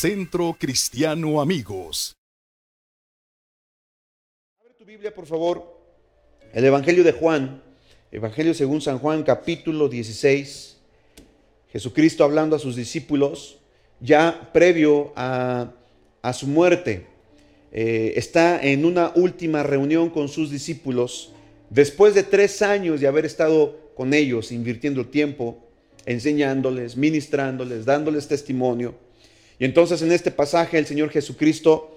Centro Cristiano Amigos. Abre tu Biblia, por favor. El Evangelio de Juan, Evangelio según San Juan, capítulo 16. Jesucristo hablando a sus discípulos, ya previo a, su muerte. Eh, está en una última reunión con sus discípulos, después de tres años de haber estado con ellos, invirtiendo tiempo, enseñándoles, ministrándoles, dándoles testimonio. Y entonces en este pasaje el Señor Jesucristo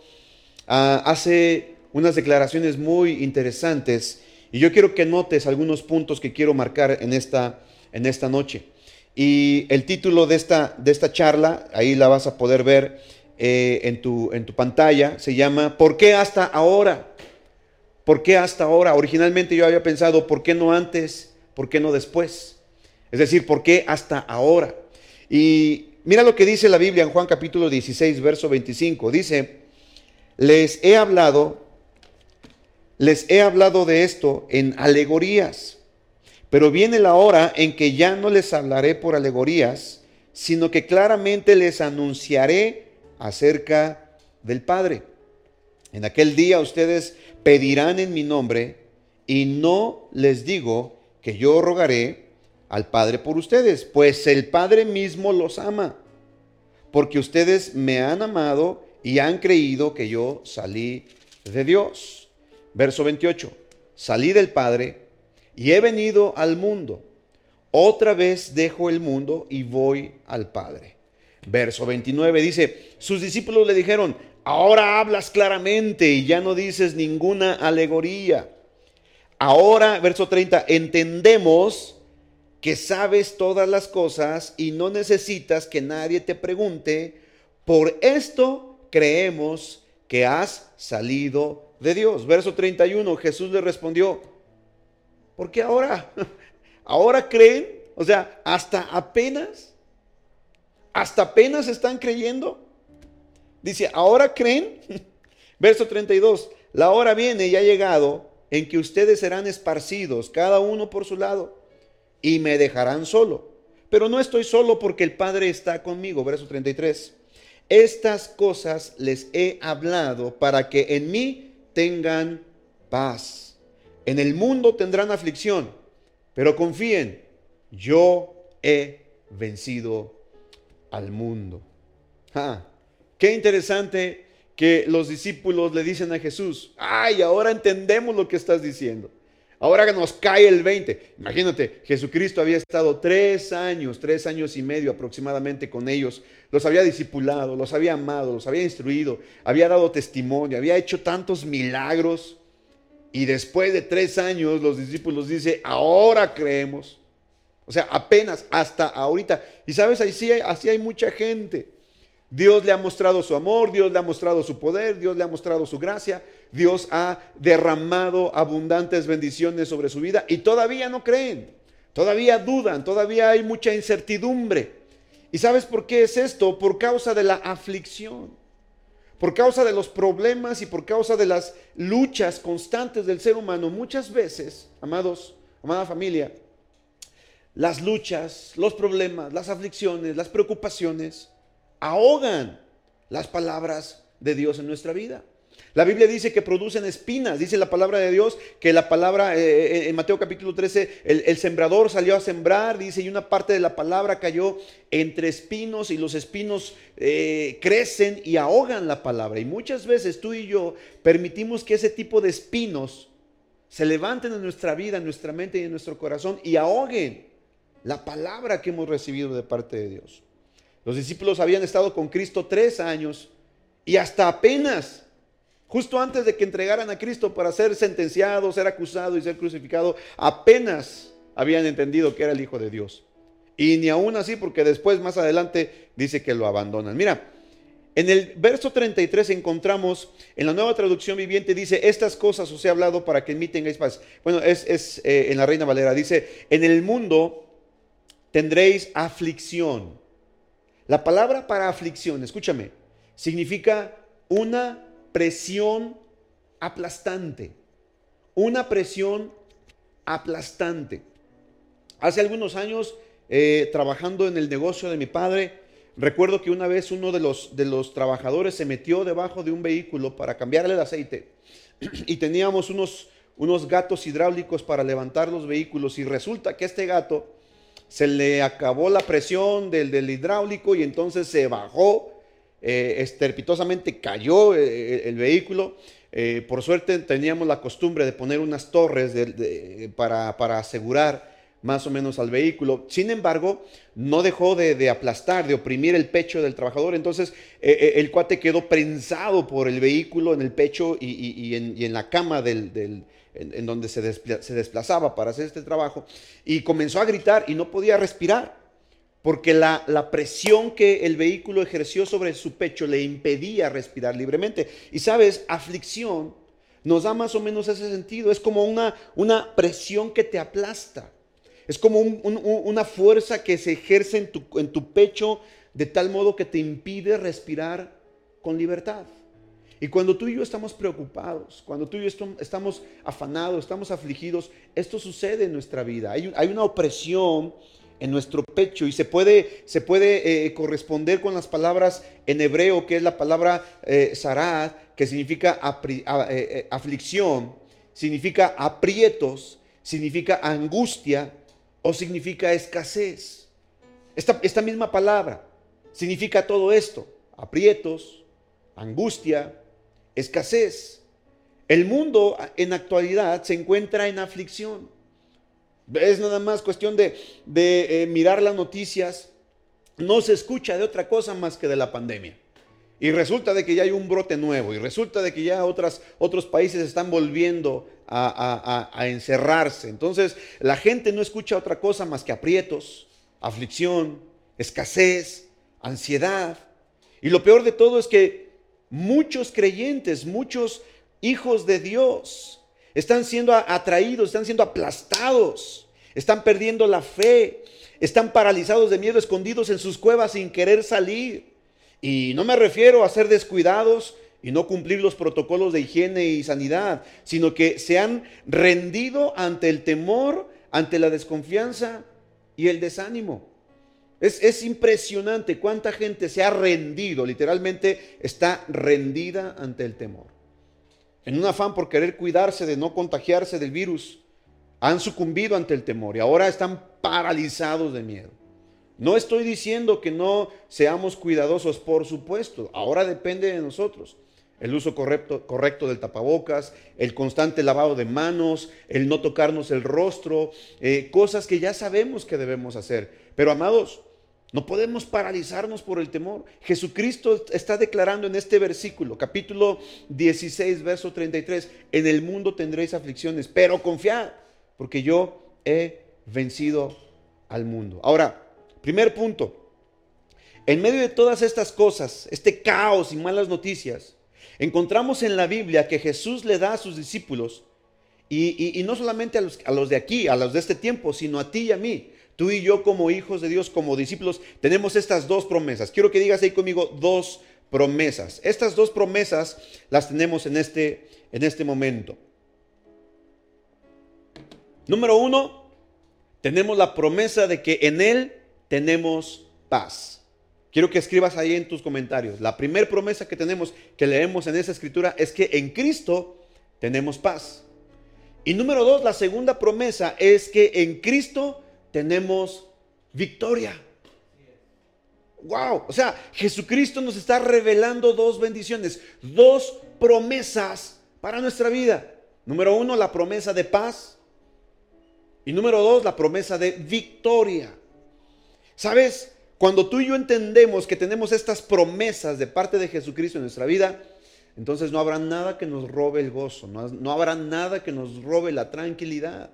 ah, hace unas declaraciones muy interesantes y yo quiero que notes algunos puntos que quiero marcar en esta, en esta noche. Y el título de esta, de esta charla, ahí la vas a poder ver eh, en, tu, en tu pantalla, se llama ¿Por qué hasta ahora? ¿Por qué hasta ahora? Originalmente yo había pensado, ¿por qué no antes? ¿Por qué no después? Es decir, ¿por qué hasta ahora? Y mira lo que dice la Biblia en Juan capítulo 16, verso 25. Dice, les he hablado, les he hablado de esto en alegorías, pero viene la hora en que ya no les hablaré por alegorías, sino que claramente les anunciaré acerca del Padre. En aquel día ustedes pedirán en mi nombre y no les digo que yo rogaré al Padre por ustedes, pues el Padre mismo los ama, porque ustedes me han amado y han creído que yo salí de Dios. Verso 28, salí del Padre y he venido al mundo. Otra vez dejo el mundo y voy al Padre. Verso 29 dice, sus discípulos le dijeron, ahora hablas claramente y ya no dices ninguna alegoría. Ahora, verso 30, entendemos que sabes todas las cosas y no necesitas que nadie te pregunte. Por esto creemos que has salido de Dios. Verso 31, Jesús le respondió, ¿por qué ahora? ¿Ahora creen? O sea, hasta apenas hasta apenas están creyendo. Dice, ¿ahora creen? Verso 32, la hora viene y ha llegado en que ustedes serán esparcidos, cada uno por su lado, y me dejarán solo. Pero no estoy solo porque el Padre está conmigo. Verso 33. Estas cosas les he hablado para que en mí tengan paz. En el mundo tendrán aflicción, pero confíen, yo he vencido al mundo. qué interesante que los discípulos le dicen a Jesús, ay, ahora entendemos lo que estás diciendo. Ahora que nos cae el 20. Imagínate, Jesucristo había estado tres años, tres años y medio aproximadamente con ellos. Los había discipulado, los había amado, los había instruido, había dado testimonio, había hecho tantos milagros. Y después de tres años los discípulos dicen, ahora creemos. O sea, apenas hasta ahorita. Y sabes, así hay, así hay mucha gente. Dios le ha mostrado su amor, Dios le ha mostrado su poder, Dios le ha mostrado su gracia, Dios ha derramado abundantes bendiciones sobre su vida y todavía no creen, todavía dudan, todavía hay mucha incertidumbre. ¿Y sabes por qué es esto? Por causa de la aflicción, por causa de los problemas y por causa de las luchas constantes del ser humano. Muchas veces, amados, amada familia, las luchas, los problemas, las aflicciones, las preocupaciones ahogan las palabras de Dios en nuestra vida. La Biblia dice que producen espinas, dice la palabra de Dios, que la palabra, eh, eh, en Mateo capítulo 13, el, sembrador salió a sembrar, dice, y una parte de la palabra cayó entre espinos y los espinos eh, crecen y ahogan la palabra. Y muchas veces tú y yo permitimos que ese tipo de espinos se levanten en nuestra vida, en nuestra mente y en nuestro corazón y ahoguen la palabra que hemos recibido de parte de Dios. Los discípulos habían estado con Cristo tres años y hasta apenas, justo antes de que entregaran a Cristo para ser sentenciado, ser acusado y ser crucificado, apenas habían entendido que era el Hijo de Dios. Y ni aún así, porque después, más adelante, dice que lo abandonan. Mira, en el verso 33 encontramos, en la nueva traducción viviente dice, estas cosas os he hablado para que en tengáis paz. Bueno, es, eh, en la Reina Valera, dice, en el mundo tendréis aflicción. La palabra para aflicción, escúchame, significa una presión aplastante. Una presión aplastante. Hace algunos años, eh, trabajando en el negocio de mi padre, recuerdo que una vez uno de los, de los trabajadores se metió debajo de un vehículo para cambiarle el aceite y teníamos unos, unos gatos hidráulicos para levantar los vehículos y resulta que este gato se le acabó la presión del, del hidráulico y entonces se bajó, eh, estrepitosamente cayó eh, el vehículo. Eh, por suerte teníamos la costumbre de poner unas torres para, para asegurar más o menos al vehículo. Sin embargo, no dejó de, aplastar, de oprimir el pecho del trabajador. Entonces, eh, eh, el cuate quedó prensado por el vehículo en el pecho y, en, la cama del, en, donde se, desplazaba para hacer este trabajo. Y comenzó a gritar y no podía respirar. Porque la, presión que el vehículo ejerció sobre su pecho le impedía respirar libremente. Y sabes, aflicción nos da más o menos ese sentido. Es como una, presión que te aplasta. Es como una fuerza que se ejerce en tu pecho de tal modo que te impide respirar con libertad. Y cuando tú y yo estamos preocupados, cuando tú y yo estamos afanados, estamos afligidos, esto sucede en nuestra vida. Hay, una opresión en nuestro pecho y se puede, se puede eh, corresponder con las palabras en hebreo, que es la palabra eh, que significa eh, eh, aflicción, significa aprietos, significa angustia, o significa escasez. Esta, esta misma palabra significa todo esto, aprietos, angustia, escasez. El mundo en actualidad se encuentra en aflicción. Es nada más cuestión de, de eh, mirar las noticias. No se escucha de otra cosa más que de la pandemia. Y resulta de que ya hay un brote nuevo y resulta de que ya otros países están volviendo a, encerrarse. Entonces la gente no escucha otra cosa más que aprietos, aflicción, escasez, ansiedad. Y lo peor de todo es que muchos creyentes, muchos hijos de Dios están siendo atraídos, están siendo aplastados, están perdiendo la fe, están paralizados de miedo, escondidos en sus cuevas sin querer salir. Y no me refiero a ser descuidados y no cumplir los protocolos de higiene y sanidad, sino que se han rendido ante el temor, ante la desconfianza y el desánimo. Es, es, impresionante cuánta gente se ha rendido, literalmente está rendida ante el temor. En un afán por querer cuidarse de no contagiarse del virus, han sucumbido ante el temor y ahora están paralizados de miedo. No estoy diciendo que no seamos cuidadosos, por supuesto. Ahora depende de nosotros. El uso correcto, correcto del tapabocas, el constante lavado de manos, el no tocarnos el rostro, eh, cosas que ya sabemos que debemos hacer. Pero amados, no podemos paralizarnos por el temor. Jesucristo está declarando en este versículo, capítulo 16, verso 33, en el mundo tendréis aflicciones, pero confiad, porque yo he vencido al mundo. Ahora, Primer punto. En medio de todas estas cosas, este caos y malas noticias, encontramos en la Biblia que Jesús le da a sus discípulos, y, no solamente los, a los de aquí, a los de este tiempo, sino a ti y a mí. Tú y yo como hijos de Dios, como discípulos, tenemos estas dos promesas. Quiero que digas ahí conmigo dos promesas. Estas dos promesas las tenemos en este, en este momento. Número uno, tenemos la promesa de que en Él tenemos paz. Quiero que escribas ahí en tus comentarios. La primera promesa que tenemos, que leemos en esa escritura, es que en Cristo tenemos paz. Y número dos, la segunda promesa es que en Cristo tenemos victoria. Wow, o sea, Jesucristo nos está revelando dos bendiciones, dos promesas para nuestra vida. Número uno, la promesa de paz. Y número dos, la promesa de victoria. ¿Sabes? Cuando tú y yo entendemos que tenemos estas promesas de parte de Jesucristo en nuestra vida, entonces no habrá nada que nos robe el gozo, no, habrá nada que nos robe la tranquilidad.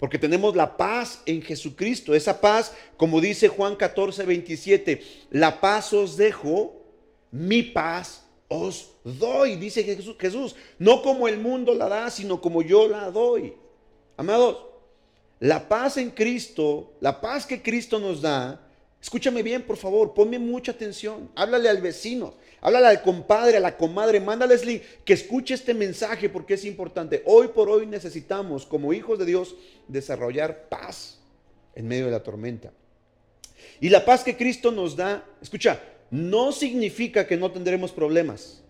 Porque tenemos la paz en Jesucristo. Esa paz, como dice Juan 14, 27, la paz os dejo, mi paz os doy, dice Jesús, Jesús. No como el mundo la da, sino como yo la doy. Amados, la paz en Cristo, la paz que Cristo nos da, escúchame bien, por favor, ponme mucha atención. Háblale al vecino, háblale al compadre, a la comadre, mándales que escuche este mensaje porque es importante. Hoy por hoy necesitamos, como hijos de Dios, desarrollar paz en medio de la tormenta. Y la paz que Cristo nos da, escucha, no significa que no tendremos problemas.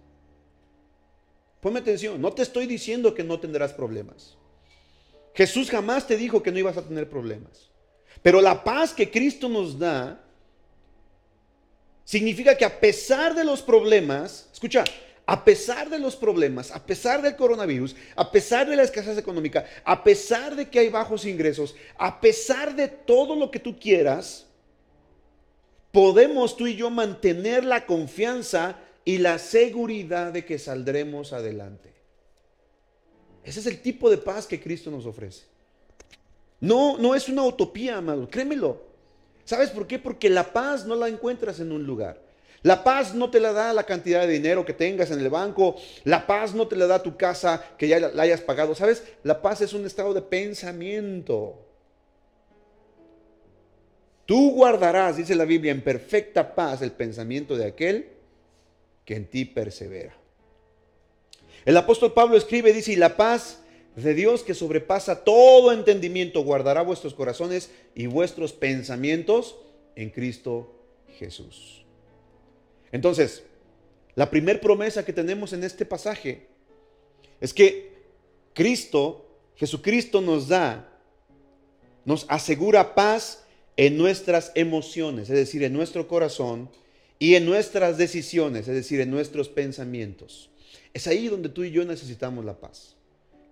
Ponme atención, no te estoy diciendo que no tendrás problemas. Jesús jamás te dijo que no ibas a tener problemas. Pero la paz que Cristo nos da significa que a pesar de los problemas, escucha, a pesar de los problemas, a pesar del coronavirus, a pesar de la escasez económica, a pesar de que hay bajos ingresos, a pesar de todo lo que tú quieras, podemos tú y yo mantener la confianza y la seguridad de que saldremos adelante. Ese es el tipo de paz que Cristo nos ofrece. No, no es una utopía, amado, créemelo. ¿Sabes por qué? Porque la paz no la encuentras en un lugar. La paz no te la da la cantidad de dinero que tengas en el banco. La paz no te la da tu casa que ya la hayas pagado. ¿Sabes? La paz es un estado de pensamiento. Tú guardarás, dice la Biblia, en perfecta paz el pensamiento de aquel que en ti persevera. El apóstol Pablo escribe, dice, y la paz de Dios que sobrepasa todo entendimiento guardará vuestros corazones y vuestros pensamientos en Cristo Jesús. Entonces, la primera promesa que tenemos en este pasaje es que Cristo, Jesucristo nos da, nos asegura paz en nuestras emociones, es decir, en nuestro corazón, y en nuestras decisiones, es decir, en nuestros pensamientos. Es ahí donde tú y yo necesitamos la paz.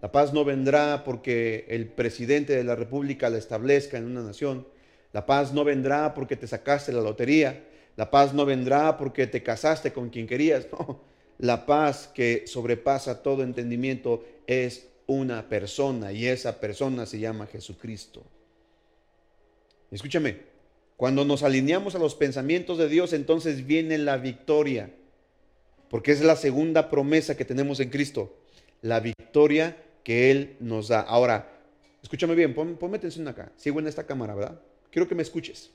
La paz no vendrá porque el presidente de la República la establezca en una nación. La paz no vendrá porque te sacaste la lotería. La paz no vendrá porque te casaste con quien querías. No. La paz que sobrepasa todo entendimiento es una persona y esa persona se llama Jesucristo. Escúchame, cuando nos alineamos a los pensamientos de Dios, entonces viene la victoria, porque es la segunda promesa que tenemos en Cristo, la victoria que Él nos da. Ahora, escúchame bien, ponme atención acá, sigo en esta cámara, ¿verdad? Quiero que me escuches.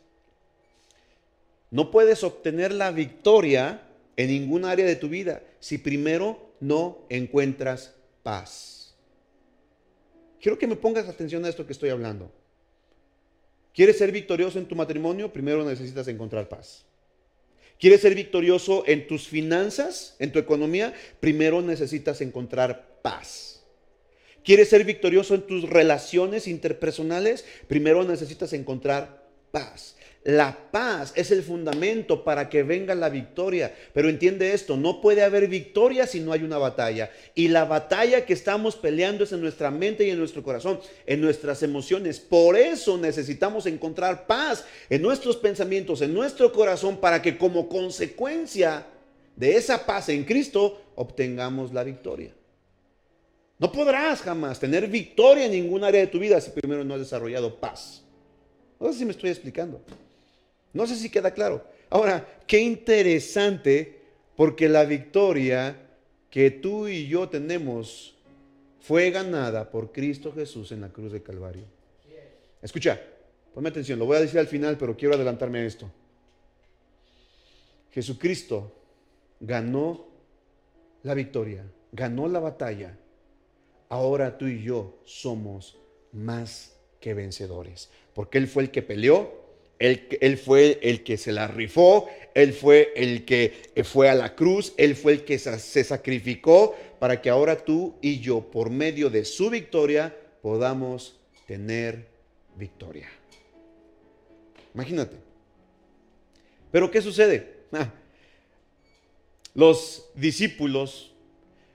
No puedes obtener la victoria en ningún área de tu vida si primero no encuentras paz. Quiero que me pongas atención a esto que estoy hablando. ¿Quieres ser victorioso en tu matrimonio? Primero necesitas encontrar paz. ¿Quieres ser victorioso en tus finanzas, en tu economía? Primero necesitas encontrar paz. ¿Quieres ser victorioso en tus relaciones interpersonales? Primero necesitas encontrar paz. La paz es el fundamento para que venga la victoria. Pero entiende esto, no puede haber victoria si no hay una batalla. Y la batalla que estamos peleando es en nuestra mente y en nuestro corazón, en nuestras emociones. Por eso necesitamos encontrar paz en nuestros pensamientos, en nuestro corazón, para que como consecuencia de esa paz en Cristo obtengamos la victoria. No podrás jamás tener victoria en ningún área de tu vida si primero no has desarrollado paz. No sé si me estoy explicando. No sé si queda claro. Ahora, qué interesante, porque la victoria que tú y yo tenemos fue ganada por Cristo Jesús en la cruz de Calvario. Escucha, ponme atención, lo voy a decir al final, pero quiero adelantarme a esto. Jesucristo ganó la victoria, ganó la batalla. Ahora tú y yo somos más que vencedores, porque Él fue el que peleó, él, fue el que se la rifó, Él fue el que fue a la cruz, Él fue el que se sacrificó para que ahora tú y yo, por medio de su victoria, podamos tener victoria. Imagínate. Pero ¿qué sucede? Ah, los discípulos,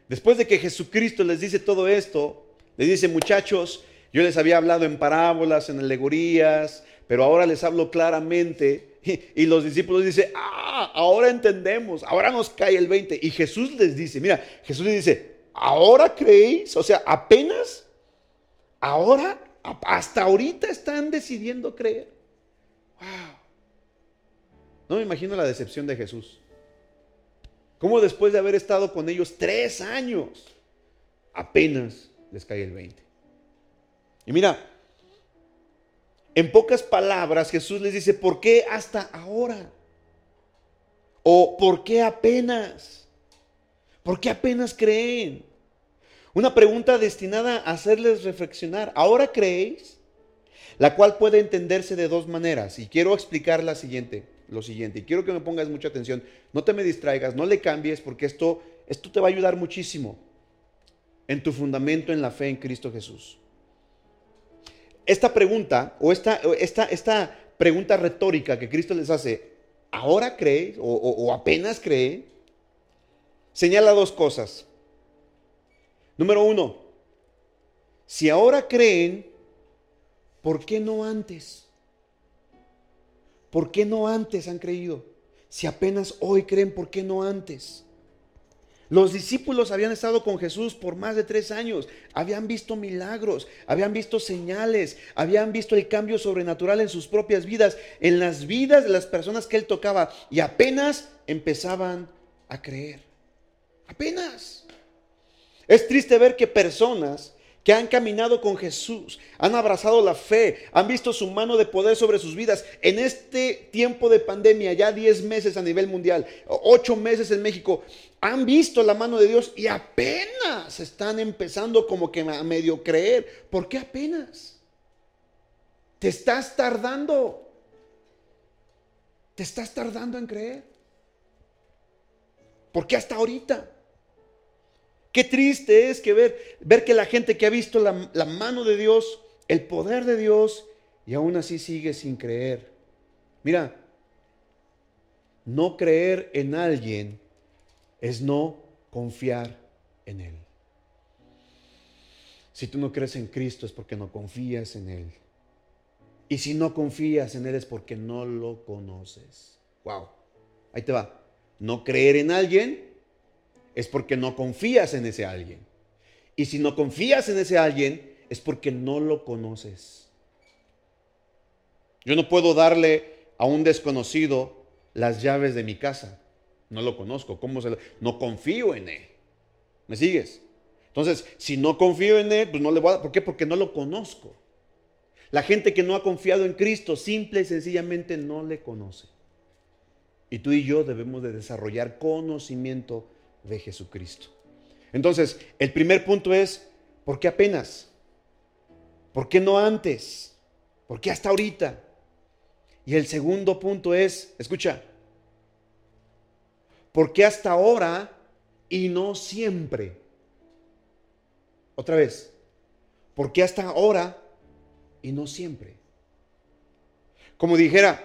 después de que Jesucristo les dice todo esto, les dice, muchachos, yo les había hablado en parábolas, en alegorías, pero ahora les hablo claramente. Y, los discípulos dicen, ah, ahora entendemos, ahora nos cae el 20. Y Jesús les dice, mira, Jesús les dice, ¿ahora creéis? O sea, apenas, ahora, hasta ahorita están decidiendo creer. Wow. No me imagino la decepción de Jesús. ¿Cómo después de haber estado con ellos tres años, apenas les cae el 20? Y mira, en pocas palabras, Jesús les dice, ¿por qué hasta ahora? ¿O por qué apenas? ¿Por qué apenas creen? Una pregunta destinada a hacerles reflexionar. ¿Ahora creéis? la cual puede entenderse de dos maneras. Y quiero explicar la siguiente, lo siguiente. Y quiero que me pongas mucha atención. No te me distraigas, no le cambies, porque esto, esto te va a ayudar muchísimo en tu fundamento en la fe en Cristo Jesús. Esta pregunta, o esta, esta, esta pregunta retórica que Cristo les hace, ¿ahora cree o, o apenas cree? Señala dos cosas. Número uno, si ahora creen, ¿por qué no antes? ¿Por qué no antes han creído? Si apenas hoy creen, ¿por qué no antes? Los discípulos habían estado con Jesús por más de tres años, habían visto milagros, habían visto señales, habían visto el cambio sobrenatural en sus propias vidas, en las vidas de las personas que él tocaba y apenas empezaban a creer. Apenas. Es triste ver que personas que han caminado con Jesús, han abrazado la fe, han visto su mano de poder sobre sus vidas. En este tiempo de pandemia, ya 10 meses a nivel mundial, 8 meses en México, han visto la mano de Dios y apenas están empezando como que a medio creer. ¿Por qué apenas? Te estás tardando. Te estás tardando en creer. ¿Por qué hasta ahorita? Qué triste es que ver, ver que la gente que ha visto la, mano de Dios, el poder de Dios, y aún así sigue sin creer. Mira, no creer en alguien es no confiar en Él. Si tú no crees en Cristo es porque no confías en Él. Y si no confías en Él es porque no lo conoces. Wow. Ahí te va. No creer en alguien es porque no confías en ese alguien. Y si no confías en ese alguien, es porque no lo conoces. Yo no puedo darle a un desconocido las llaves de mi casa. No lo conozco. ¿Cómo se lo... No confío en él. ¿Me sigues? Entonces, si no confío en él, pues no le voy a dar. ¿Por qué? Porque no lo conozco. La gente que no ha confiado en Cristo, simple y sencillamente no le conoce. Y tú y yo debemos de desarrollar conocimiento de Jesucristo. Entonces, el primer punto es, ¿por qué apenas? ¿Por qué no antes? ¿Por qué hasta ahorita? Y el segundo punto es, escucha, ¿por qué hasta ahora y no siempre? Otra vez, ¿por qué hasta ahora y no siempre? Como dijera,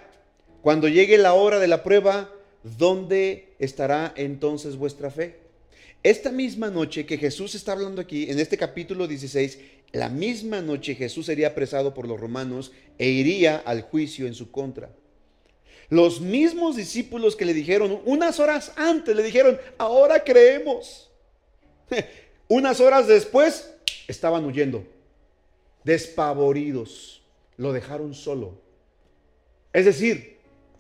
cuando llegue la hora de la prueba, ¿dónde estará entonces vuestra fe? Esta misma noche que Jesús está hablando aquí, en este capítulo 16, la misma noche Jesús sería apresado por los romanos e iría al juicio en su contra. Los mismos discípulos que le dijeron unas horas antes, le dijeron, ahora creemos. Unas horas después estaban huyendo, despavoridos, lo dejaron solo. Es decir,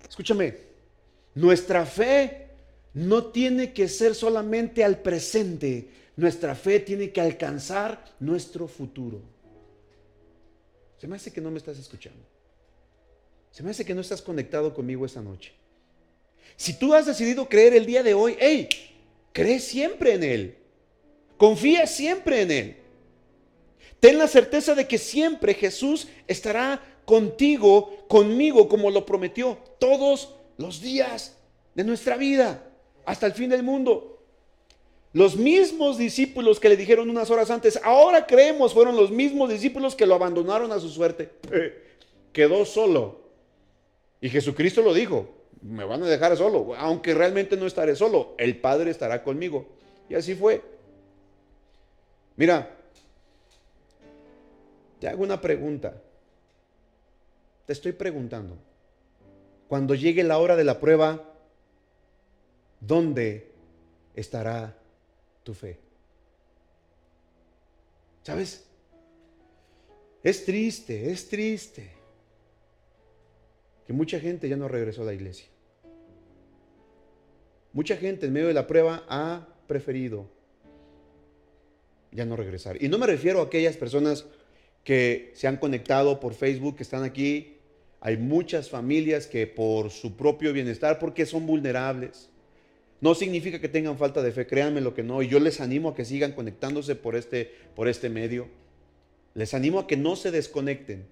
escúchame, nuestra fe no tiene que ser solamente al presente, nuestra fe tiene que alcanzar nuestro futuro. Se me hace que no me estás escuchando. Se me hace que no estás conectado conmigo esta noche. Si tú has decidido creer el día de hoy, hey, cree siempre en Él. Confía siempre en Él. Ten la certeza de que siempre Jesús estará contigo, conmigo, como lo prometió, todos los días de nuestra vida, hasta el fin del mundo. Los mismos discípulos que le dijeron unas horas antes, ahora creemos, fueron los mismos discípulos que lo abandonaron a su suerte. Quedó solo. Y Jesucristo lo dijo, me van a dejar solo, aunque realmente no estaré solo, el Padre estará conmigo. Y así fue. Mira, te hago una pregunta. Te estoy preguntando cuando llegue la hora de la prueba, ¿dónde estará tu fe? ¿Sabes? Es triste, es triste que mucha gente ya no regresó a la iglesia. Mucha gente en medio de la prueba ha preferido ya no regresar. Y no me refiero a aquellas personas que se han conectado por Facebook, que están aquí hay muchas familias que por su propio bienestar, porque son vulnerables, no significa que tengan falta de fe, créanme lo que no, y yo les animo a que sigan conectándose por este, por este medio. Les animo a que no se desconecten,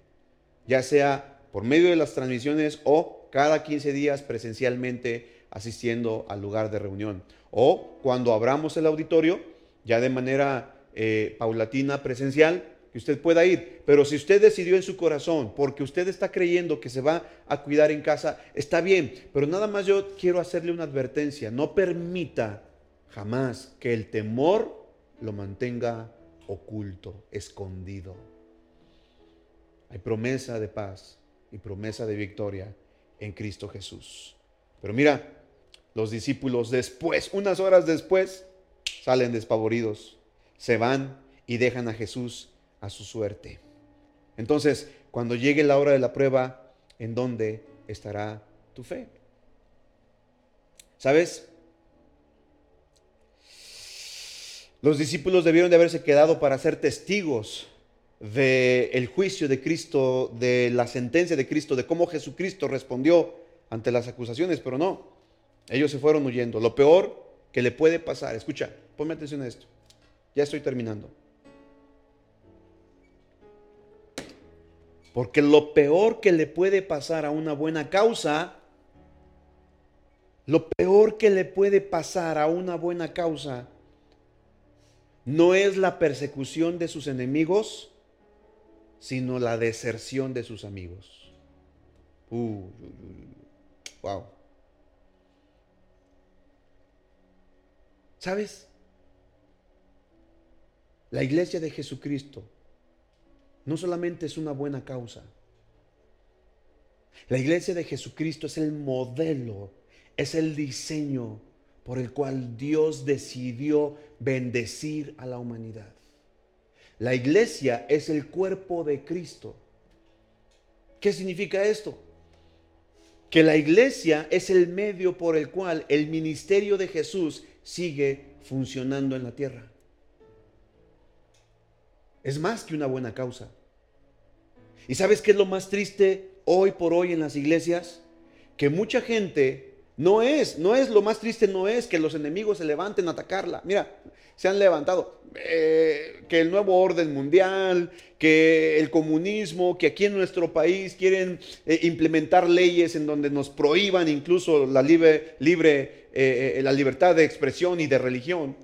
ya sea por medio de las transmisiones o cada 15 días presencialmente asistiendo al lugar de reunión. O cuando abramos el auditorio, ya de manera eh, paulatina, presencial, que usted pueda ir. Pero si usted decidió en su corazón, porque usted está creyendo que se va a cuidar en casa, está bien. Pero nada más yo quiero hacerle una advertencia. No permita jamás que el temor lo mantenga oculto, escondido. Hay promesa de paz y promesa de victoria en Cristo Jesús. Pero mira, los discípulos después, unas horas después, salen despavoridos, se van y dejan a Jesús a su suerte. Entonces, cuando llegue la hora de la prueba, ¿en dónde estará tu fe? ¿Sabes? Los discípulos debieron de haberse quedado para ser testigos del juicio de Cristo, de la sentencia de Cristo, de cómo Jesucristo respondió ante las acusaciones, pero no. Ellos se fueron huyendo. Lo peor que le puede pasar, escucha, ponme atención a esto. Ya estoy terminando. Porque lo peor que le puede pasar a una buena causa, lo peor que le puede pasar a una buena causa, no es la persecución de sus enemigos, sino la deserción de sus amigos. Uh, wow. ¿Sabes? La iglesia de Jesucristo no solamente es una buena causa. La iglesia de Jesucristo es el modelo, es el diseño por el cual Dios decidió bendecir a la humanidad. La iglesia es el cuerpo de Cristo. ¿Qué significa esto? Que la iglesia es el medio por el cual el ministerio de Jesús sigue funcionando en la tierra. Es más que una buena causa. ¿Y sabes qué es lo más triste hoy por hoy en las iglesias? Que mucha gente no es, no es lo más triste, no es que los enemigos se levanten a atacarla. Mira, se han levantado. Eh, que el nuevo orden mundial, que el comunismo, que aquí en nuestro país quieren eh, implementar leyes en donde nos prohíban incluso la libre, libre eh, la libertad de expresión y de religión.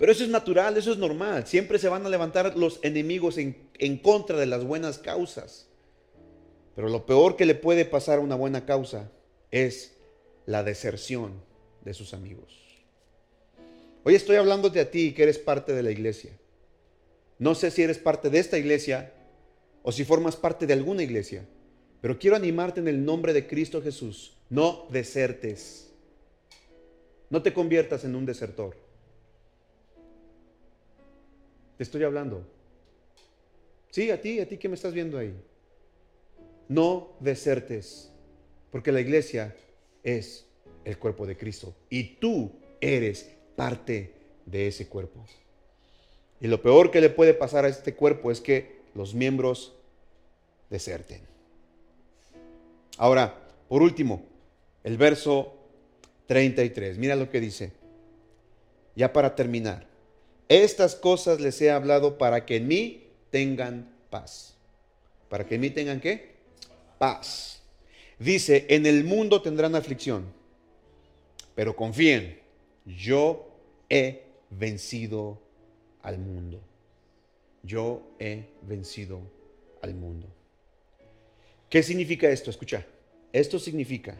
Pero eso es natural, eso es normal. Siempre se van a levantar los enemigos en, en contra de las buenas causas. Pero lo peor que le puede pasar a una buena causa es la deserción de sus amigos. Hoy estoy hablándote a ti que eres parte de la iglesia. No sé si eres parte de esta iglesia o si formas parte de alguna iglesia, pero quiero animarte en el nombre de Cristo Jesús. No desertes. No te conviertas en un desertor. Te estoy hablando. Sí, a ti, a ti que me estás viendo ahí. No desertes, porque la iglesia es el cuerpo de Cristo y tú eres parte de ese cuerpo. Y lo peor que le puede pasar a este cuerpo es que los miembros deserten. Ahora, por último, el verso 33. Mira lo que dice. Ya para terminar. Estas cosas les he hablado para que en mí tengan paz. ¿Para que en mí tengan qué? Paz. Dice, en el mundo tendrán aflicción, pero confíen, yo he vencido al mundo. Yo he vencido al mundo. ¿Qué significa esto? Escucha, esto significa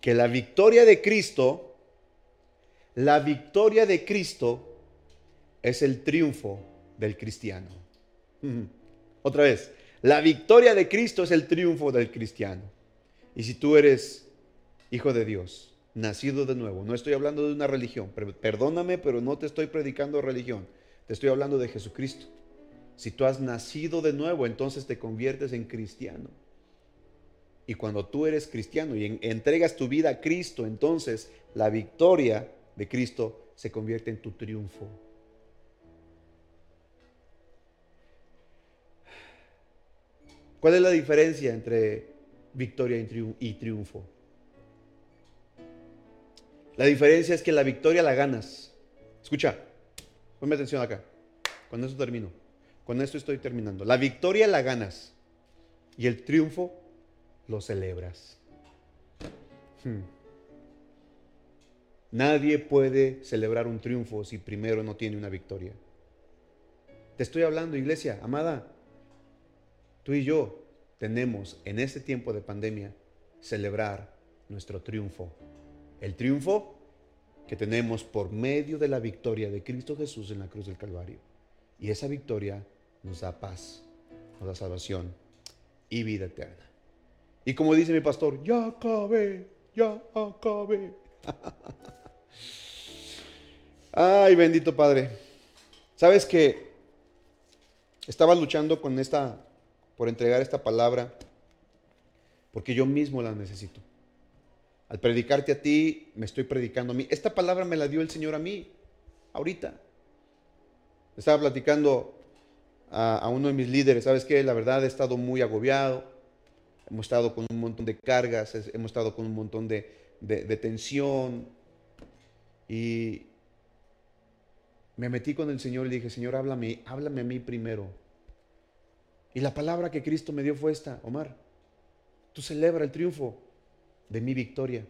que la victoria de Cristo, la victoria de Cristo es el triunfo del cristiano. Otra vez, la victoria de Cristo es el triunfo del cristiano. Y si tú eres hijo de Dios, nacido de nuevo, no estoy hablando de una religión, perdóname, pero no te estoy predicando religión, te estoy hablando de Jesucristo. Si tú has nacido de nuevo, entonces te conviertes en cristiano. Y cuando tú eres cristiano y entregas tu vida a Cristo, entonces la victoria de Cristo se convierte en tu triunfo. ¿Cuál es la diferencia entre victoria y triunfo? La diferencia es que la victoria la ganas. Escucha, ponme atención acá. Cuando eso termino. con esto estoy terminando. La victoria la ganas y el triunfo lo celebras. Hmm. Nadie puede celebrar un triunfo si primero no tiene una victoria. Te estoy hablando, iglesia, amada. Tú y yo tenemos en este tiempo de pandemia celebrar nuestro triunfo. El triunfo que tenemos por medio de la victoria de Cristo Jesús en la cruz del Calvario. Y esa victoria nos da paz, nos da salvación y vida eterna. Y como dice mi pastor, ya acabé, ya acabé. Ay, bendito Padre. Sabes que estaba luchando con esta, por entregar esta palabra, porque yo mismo la necesito. Al predicarte a ti, me estoy predicando a mí. Esta palabra me la dio el Señor a mí, ahorita. Estaba platicando a, uno de mis líderes, ¿sabes qué? La verdad he estado muy agobiado, hemos estado con un montón de cargas, hemos estado con un montón de, tensión. Y me metí con el Señor y le dije, Señor, háblame, háblame a mí primero. Y la palabra que Cristo me dio fue esta, Omar, tú celebra el triunfo de mi victoria.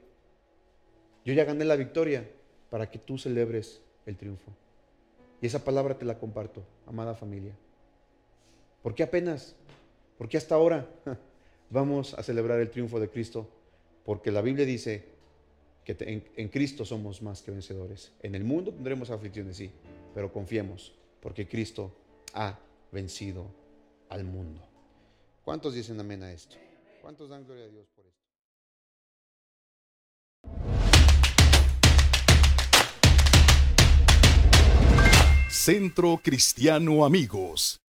Yo ya gané la victoria para que tú celebres el triunfo. Y esa palabra te la comparto, amada familia. ¿Por qué apenas? ¿Por qué hasta ahora? Vamos a celebrar el triunfo de Cristo, porque la Biblia dice que en, en, Cristo somos más que vencedores. En el mundo tendremos aflicciones, sí, pero confiemos, porque Cristo ha vencido al mundo. ¿Cuántos dicen amén a esto? ¿Cuántos dan gloria a Dios por esto? Centro Cristiano Amigos.